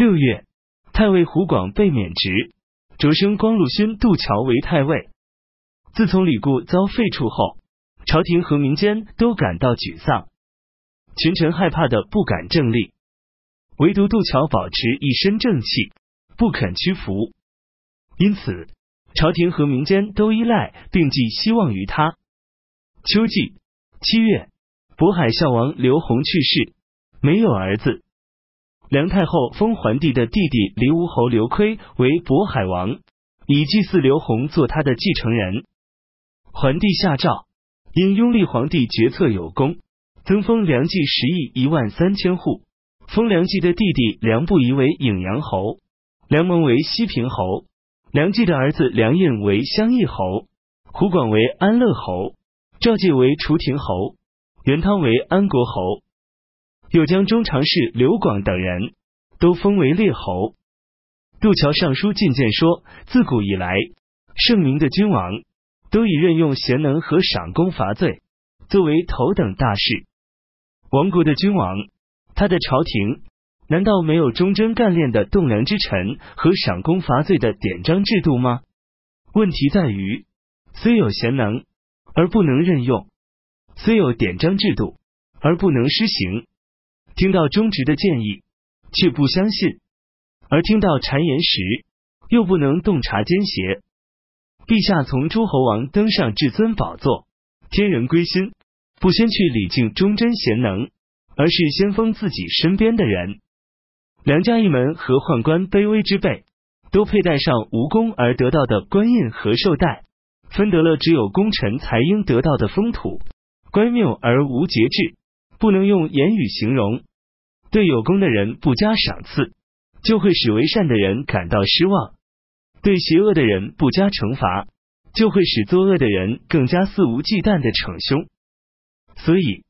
六月，太尉胡广被免职，擢升光禄勋杜桥为太尉。自从李固遭废黜后，朝廷和民间都感到沮丧，群臣害怕的不敢正立，唯独杜桥保持一身正气，不肯屈服。因此，朝廷和民间都依赖并寄希望于他。秋季七月，渤海孝王刘弘去世，没有儿子。梁太后封桓帝的弟弟黎吴侯刘珪为渤海王，以祭祀刘弘做他的继承人。桓帝下诏，因拥立皇帝决策有功，增封梁冀十亿一万三千户，封梁冀的弟弟梁不疑为颍阳侯，梁蒙为西平侯，梁冀的儿子梁印为襄邑侯，胡广为安乐侯，赵介为楚亭侯，元汤为安国侯，又将中常侍刘广等人都封为列侯。杜桥上书进谏说，自古以来，圣明的君王。都以任用贤能和赏功罚罪作为头等大事。亡国的君王，他的朝廷难道没有忠贞干练的栋梁之臣和赏功罚罪的典章制度吗？问题在于，虽有贤能而不能任用，虽有典章制度而不能施行。听到忠直的建议却不相信，而听到谗言时又不能洞察奸邪。陛下从诸侯王登上至尊宝座，天人归心，不先去礼敬忠贞贤能，而是先封自己身边的人。梁家一门和宦官卑微之辈，都佩戴上无功而得到的官印和绶带，分得了只有功臣才应得到的封土，乖谬而无节制，不能用言语形容。对有功的人不加赏赐，就会使为善的人感到失望。对邪恶的人不加惩罚，就会使作恶的人更加肆无忌惮的逞凶。所以，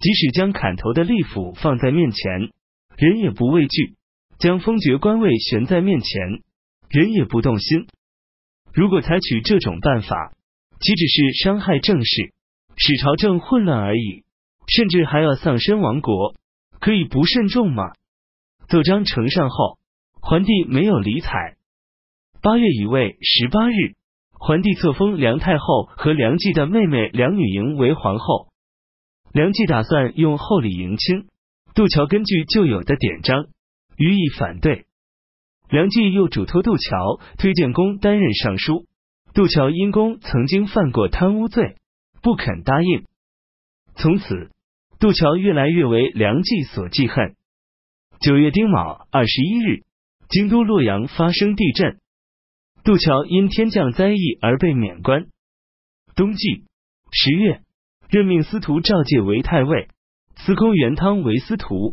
即使将砍头的利斧放在面前，人也不畏惧；将封爵官位悬在面前，人也不动心。如果采取这种办法，岂只是伤害政事，使朝政混乱而已，甚至还要丧身亡国，可以不慎重吗？奏章呈上后，桓帝没有理睬。八月乙未十八日，桓帝册封梁太后和梁冀的妹妹梁女莹为皇后。梁冀打算用厚礼迎亲，杜桥根据旧有的典章予以反对。梁冀又嘱托杜桥推荐公担任尚书，杜桥因公曾经犯过贪污罪，不肯答应。从此，杜桥越来越为梁冀所记恨。九月丁卯二十一日，京都洛阳发生地震。杜桥因天降灾异而被免官。冬季十月，任命司徒赵介为太尉，司空元汤为司徒，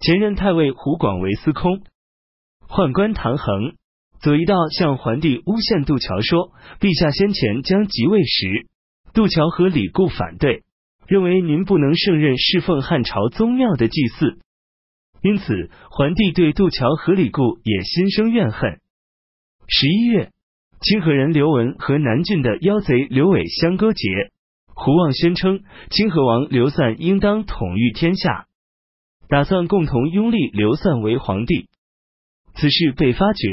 前任太尉胡广为司空。宦官唐衡、左一道向桓帝诬陷杜桥说，陛下先前将即位时，杜桥和李固反对，认为您不能胜任侍奉汉朝宗庙的祭祀，因此桓帝对杜桥和李固也心生怨恨。十一月，清河人刘文和南郡的妖贼刘伟相勾结，胡望宣称清河王刘散应当统御天下，打算共同拥立刘散为皇帝。此事被发觉，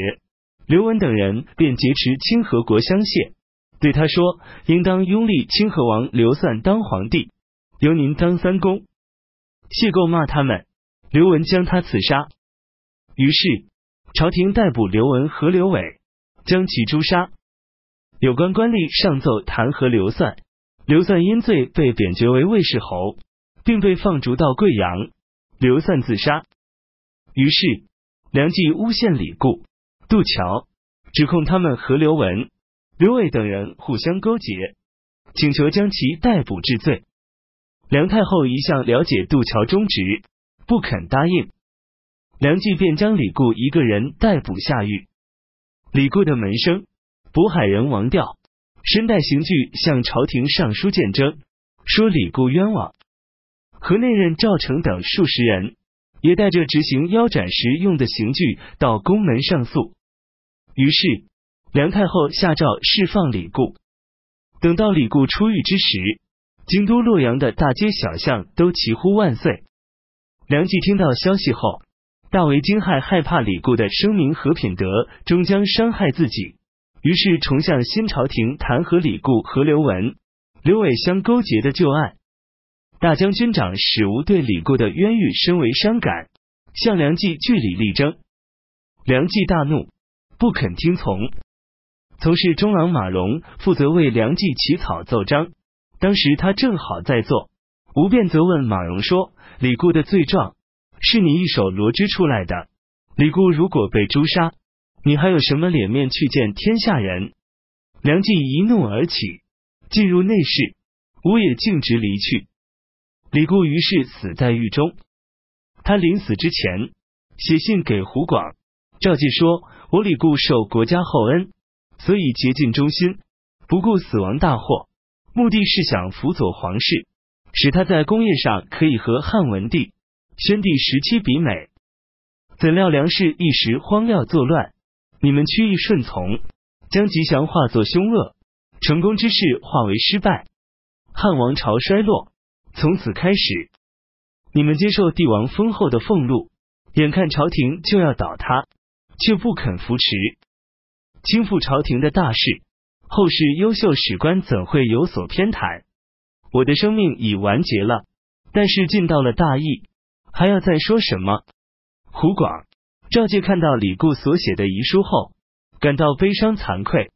刘文等人便劫持清河国相谢，对他说：“应当拥立清河王刘散当皇帝，由您当三公。”谢垢骂他们，刘文将他刺杀。于是朝廷逮捕刘文和刘伟。将其诛杀。有关官吏上奏弹劾刘算，刘算因罪被贬爵为魏氏侯，并被放逐到贵阳。刘算自杀。于是梁冀诬陷李固、杜桥，指控他们和刘文、刘伟等人互相勾结，请求将其逮捕治罪。梁太后一向了解杜桥忠直，不肯答应。梁冀便将李固一个人逮捕下狱。李固的门生渤海人王调身带刑具向朝廷上书见证，说李固冤枉。河内任赵成等数十人也带着执行腰斩时用的刑具到宫门上诉。于是梁太后下诏释放李固。等到李固出狱之时，京都洛阳的大街小巷都齐呼万岁。梁冀听到消息后，大为惊骇，害怕李固的声名和品德终将伤害自己，于是重向新朝廷弹劾李固和刘文、刘伟相勾结的旧案。大将军长史无对李固的冤狱深为伤感，向梁冀据理力争。梁冀大怒，不肯听从。从事中郎马融负责为梁冀起草奏章，当时他正好在做，吴便则问马融说：“李固的罪状。”是你一手罗织出来的，李固如果被诛杀，你还有什么脸面去见天下人？梁冀一怒而起，进入内室，吴也径直离去。李固于是死在狱中。他临死之前写信给胡广、赵介说：“我李固受国家厚恩，所以竭尽忠心，不顾死亡大祸，目的是想辅佐皇室，使他在功业上可以和汉文帝。”宣帝时期比美，怎料梁氏一时荒谬作乱，你们屈意顺从，将吉祥化作凶恶，成功之事化为失败，汉王朝衰落。从此开始，你们接受帝王丰厚的俸禄，眼看朝廷就要倒塌，却不肯扶持，倾覆朝廷的大事，后世优秀史官怎会有所偏袒？我的生命已完结了，但是尽到了大义。还要再说什么？胡广、赵介看到李固所写的遗书后，感到悲伤惭愧，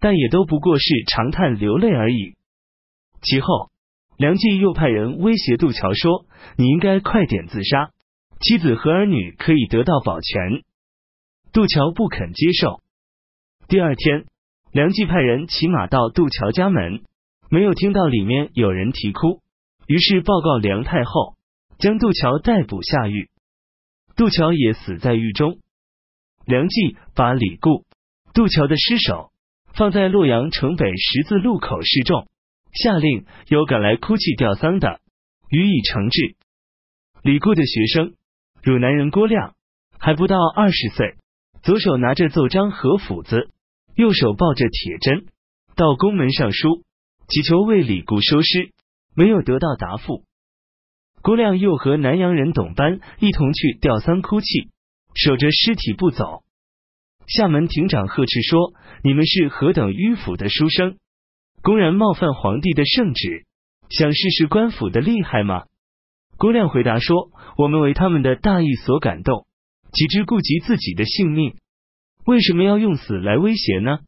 但也都不过是长叹流泪而已。其后，梁冀又派人威胁杜桥说：“你应该快点自杀，妻子和儿女可以得到保全。”杜桥不肯接受。第二天，梁冀派人骑马到杜桥家门，没有听到里面有人啼哭，于是报告梁太后。将杜桥逮捕下狱，杜桥也死在狱中。梁冀把李固、杜桥的尸首放在洛阳城北十字路口示众，下令有赶来哭泣吊丧的，予以惩治。李固的学生汝南人郭亮还不到二十岁，左手拿着奏章和斧子，右手抱着铁针，到宫门上书，祈求为李固收尸，没有得到答复。郭亮又和南阳人董班一同去吊丧哭泣，守着尸体不走。厦门亭长呵斥说：“你们是何等迂腐的书生，公然冒犯皇帝的圣旨，想试试官府的厉害吗？”郭亮回答说：“我们为他们的大义所感动，岂知顾及自己的性命？为什么要用死来威胁呢？”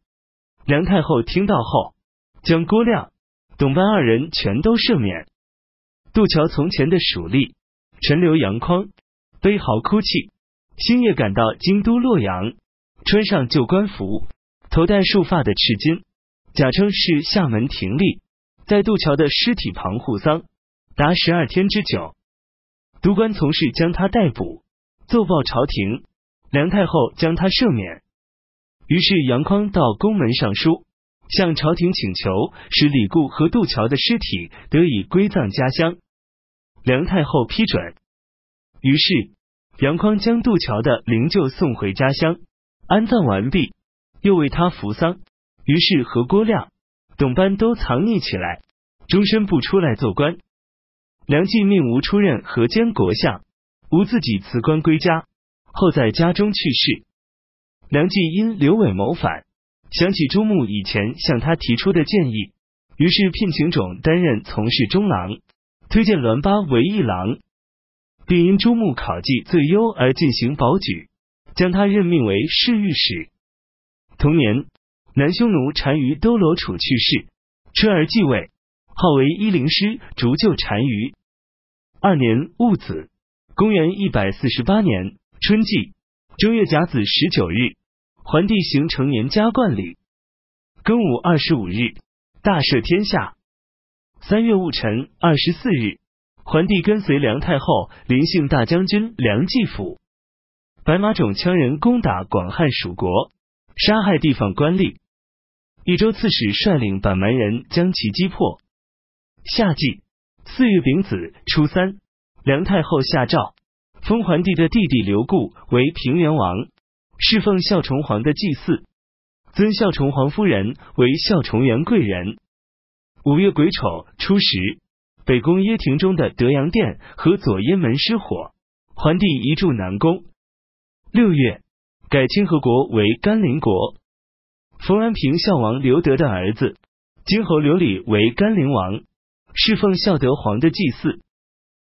梁太后听到后，将郭亮、董班二人全都赦免。杜桥从前的属吏陈留杨匡悲嚎哭泣，星夜赶到京都洛阳，穿上旧官服，头戴束发的赤巾，假称是厦门廷吏，在杜桥的尸体旁护丧达十二天之久。督官从事将他逮捕，奏报朝廷，梁太后将他赦免。于是杨匡到宫门上书，向朝廷请求，使李固和杜桥的尸体得以归葬家乡。梁太后批准，于是杨匡将杜桥的灵柩送回家乡安葬完毕，又为他扶丧。于是和郭亮、董班都藏匿起来，终身不出来做官。梁冀命吴出任河间国相，吴自己辞官归家，后在家中去世。梁冀因刘伟谋反，想起朱穆以前向他提出的建议，于是聘请种担任从事中郎。推荐栾巴为议郎，并因朱穆考绩最优而进行保举，将他任命为侍御史。同年，南匈奴单于兜罗楚去世，车儿继位，号为伊陵师，逐就单于。二年戊子，公元一百四十八年春季正月甲子十九日，桓帝行成年加冠礼，庚午二十五日，大赦天下。三月戊辰二十四日，桓帝跟随梁太后临幸大将军梁继府，白马种羌人攻打广汉蜀国，杀害地方官吏。益州刺史率领板蛮人将其击破。夏季四月丙子初三，梁太后下诏，封桓帝的弟弟刘固为平原王，侍奉孝崇皇的祭祀，尊孝崇皇夫人为孝崇元贵人。五月癸丑初十，北宫掖庭中的德阳殿和左掖门失火，桓帝移驻南宫。六月，改清河国为甘陵国。冯安平孝王刘德的儿子，金侯刘礼为甘陵王，侍奉孝德皇的祭祀。